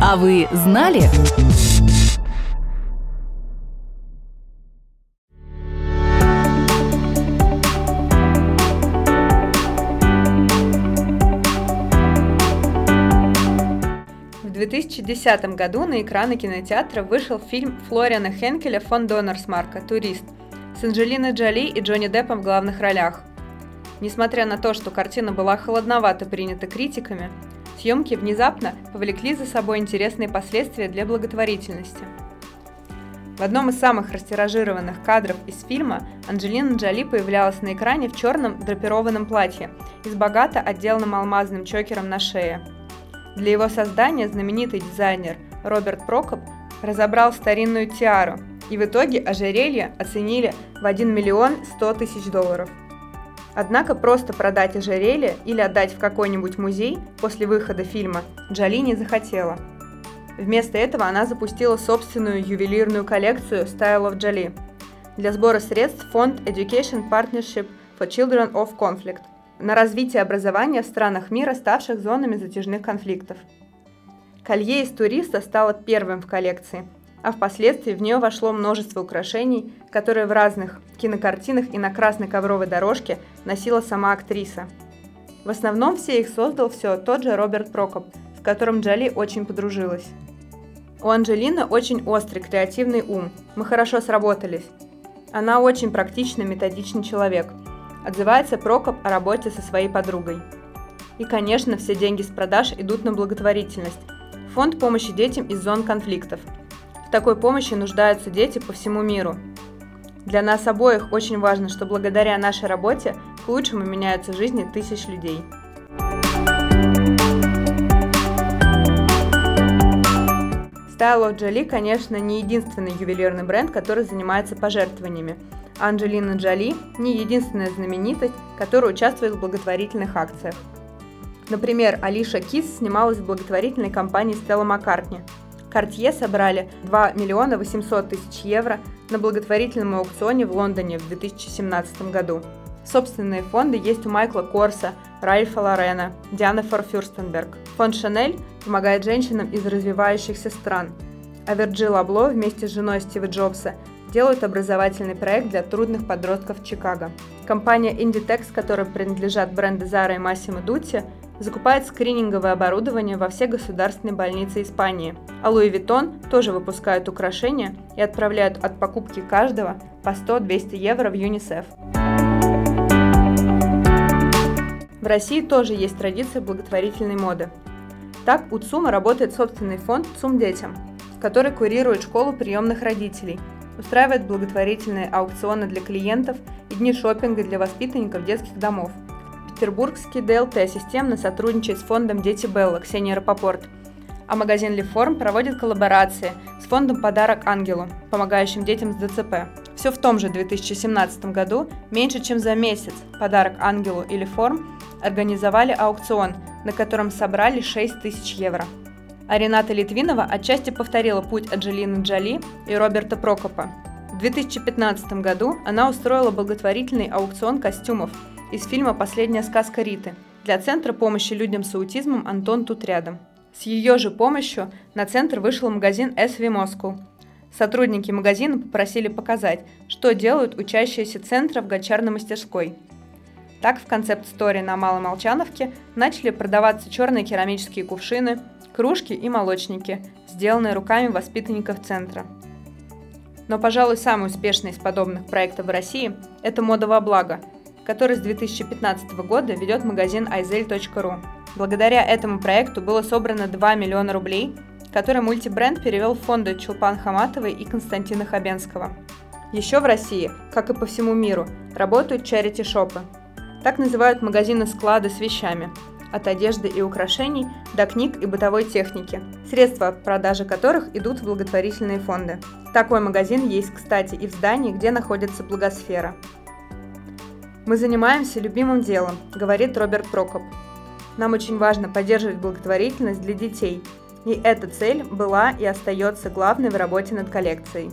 А вы знали? В 2010 году на экраны кинотеатра вышел фильм Флориана Хенкеля фон Донорсмарка «Турист» с Анджелиной Джоли и Джонни Деппом в главных ролях. Несмотря на то, что картина была холодновато принята критиками, съемки внезапно повлекли за собой интересные последствия для благотворительности. В одном из самых растиражированных кадров из фильма Анджелина Джоли появлялась на экране в черном драпированном платье и с богато отделанным алмазным чокером на шее. Для его создания знаменитый дизайнер Роберт Прокоп разобрал старинную тиару, и в итоге ожерелье оценили в 1 миллион 100 тысяч долларов – Однако просто продать ожерелье или отдать в какой-нибудь музей после выхода фильма Джоли не захотела. Вместо этого она запустила собственную ювелирную коллекцию Style of Jolie для сбора средств фонд Education Partnership for Children of Conflict на развитие образования в странах мира, ставших зонами затяжных конфликтов. Колье из туриста стало первым в коллекции – а впоследствии в нее вошло множество украшений, которые в разных кинокартинах и на красной ковровой дорожке носила сама актриса. В основном все их создал все тот же Роберт Прокоп, с которым Джоли очень подружилась. У Анджелины очень острый креативный ум, мы хорошо сработались. Она очень практичный, методичный человек. Отзывается Прокоп о работе со своей подругой. И, конечно, все деньги с продаж идут на благотворительность. Фонд помощи детям из зон конфликтов – в такой помощи нуждаются дети по всему миру. Для нас обоих очень важно, что благодаря нашей работе к лучшему меняются жизни тысяч людей. Of Jolie, конечно, не единственный ювелирный бренд, который занимается пожертвованиями. Анджелина Джоли не единственная знаменитость, которая участвует в благотворительных акциях. Например, Алиша Кис снималась в благотворительной компании Stella McCartney – Cartier собрали 2 миллиона 800 тысяч евро на благотворительном аукционе в Лондоне в 2017 году. Собственные фонды есть у Майкла Корса, Ральфа Лорена, Дианы Форфюрстенберг. Фонд Шанель помогает женщинам из развивающихся стран, а Virgil Abloh вместе с женой Стива Джобса делают образовательный проект для трудных подростков Чикаго. Компания Inditex, которой принадлежат бренды Zara и Massimo Dutti, закупает скрининговое оборудование во все государственные больницы Испании, а Louis Vuitton тоже выпускают украшения и отправляют от покупки каждого по 100-200 евро в ЮНИСЕФ. В России тоже есть традиция благотворительной моды. Так у ЦУМа работает собственный фонд «ЦУМ детям», который курирует школу приемных родителей, устраивает благотворительные аукционы для клиентов и дни шопинга для воспитанников детских домов – Петербургский ДЛТ системно сотрудничает с фондом «Дети Белла» Ксения Рапопорт, а магазин Леформ проводит коллаборации с фондом «Подарок ангелу», помогающим детям с ДЦП. Все в том же 2017 году, меньше чем за месяц, «Подарок ангелу» и Леформ организовали аукцион, на котором собрали 6 тысяч евро. А Рената Литвинова отчасти повторила путь Анджелины Джоли и Роберта Прокопа. В 2015 году она устроила благотворительный аукцион костюмов – из фильма «Последняя сказка Риты». Для Центра помощи людям с аутизмом «Антон тут рядом». С ее же помощью на центр вышел магазин SV Moscow. Сотрудники магазина попросили показать, что делают учащиеся центра в гончарной мастерской. Так в концепт-сторе на Малой Молчановке начали продаваться черные керамические кувшины, кружки и молочники, сделанные руками воспитанников центра. Но, пожалуй, самый успешный из подобных проектов в России – это мода во благо – который с 2015 года ведет магазин izel.ru. Благодаря этому проекту было собрано 2 миллиона рублей, которые мультибренд перевел в фонды Чулпан Хаматовой и Константина Хабенского. Еще в России, как и по всему миру, работают чарити-шопы. Так называют магазины-склады с вещами, от одежды и украшений до книг и бытовой техники, средства продажи которых идут в благотворительные фонды. Такой магазин есть, кстати, и в здании, где находится благосфера. Мы занимаемся любимым делом, говорит Роберт Прокоп. Нам очень важно поддерживать благотворительность для детей, и эта цель была и остается главной в работе над коллекцией.